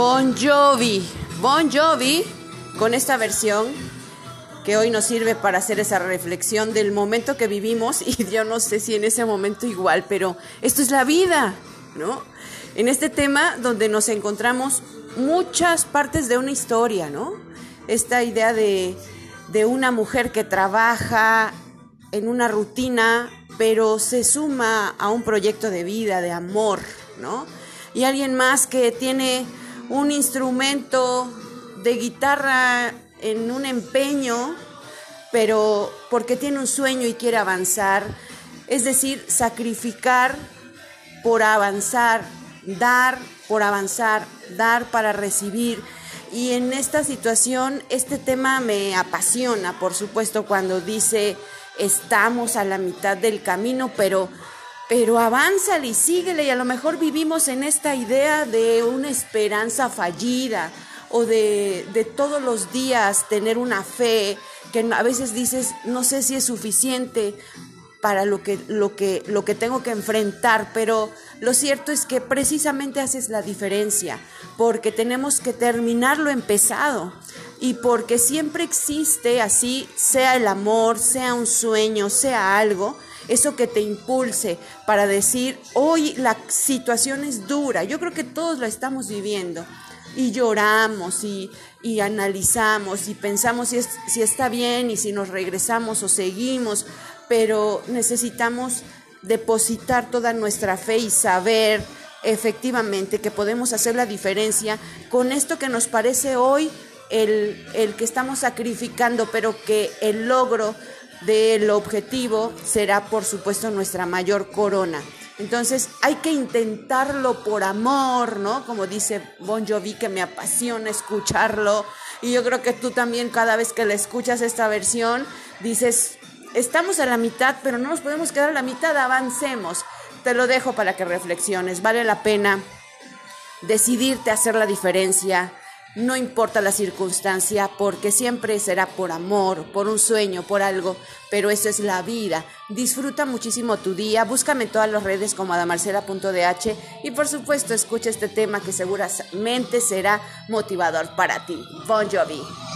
Jovi. Bon Jovi con esta versión que hoy nos sirve para hacer esa reflexión del momento que vivimos y yo no sé si en ese momento igual, pero esto es la vida, ¿no? En este tema donde nos encontramos muchas partes de una historia, ¿no? Esta idea de, de una mujer que trabaja en una rutina, pero se suma a un proyecto de vida, de amor, ¿no? Y alguien más que tiene un instrumento de guitarra en un empeño, pero porque tiene un sueño y quiere avanzar, es decir, sacrificar por avanzar, dar por avanzar, dar para recibir. Y en esta situación, este tema me apasiona, por supuesto, cuando dice, estamos a la mitad del camino, pero, pero avánzale y síguele. Y a lo mejor vivimos en esta idea de una esperanza fallida o de, de todos los días tener una fe que a veces dices, no sé si es suficiente para lo que, lo que, lo que tengo que enfrentar, pero lo cierto es que precisamente haces la diferencia, porque tenemos que terminar lo empezado y porque siempre existe así, sea el amor, sea un sueño, sea algo, eso que te impulse para decir, hoy la situación es dura, yo creo que todos la estamos viviendo y lloramos y, y analizamos y pensamos si, es, si está bien y si nos regresamos o seguimos, pero necesitamos depositar toda nuestra fe y saber efectivamente que podemos hacer la diferencia con esto que nos parece hoy el, el que estamos sacrificando, pero que el logro del objetivo será por supuesto nuestra mayor corona. Entonces hay que intentarlo por amor, ¿no? Como dice Bon Jovi, que me apasiona escucharlo. Y yo creo que tú también cada vez que le escuchas esta versión, dices, estamos a la mitad, pero no nos podemos quedar a la mitad, avancemos. Te lo dejo para que reflexiones. Vale la pena decidirte a hacer la diferencia, no importa la circunstancia, porque siempre será por amor, por un sueño, por algo, pero eso es la vida. Disfruta muchísimo tu día, búscame en todas las redes como adamarcela.dh y por supuesto escucha este tema que seguramente será motivador para ti. Bon Jovi.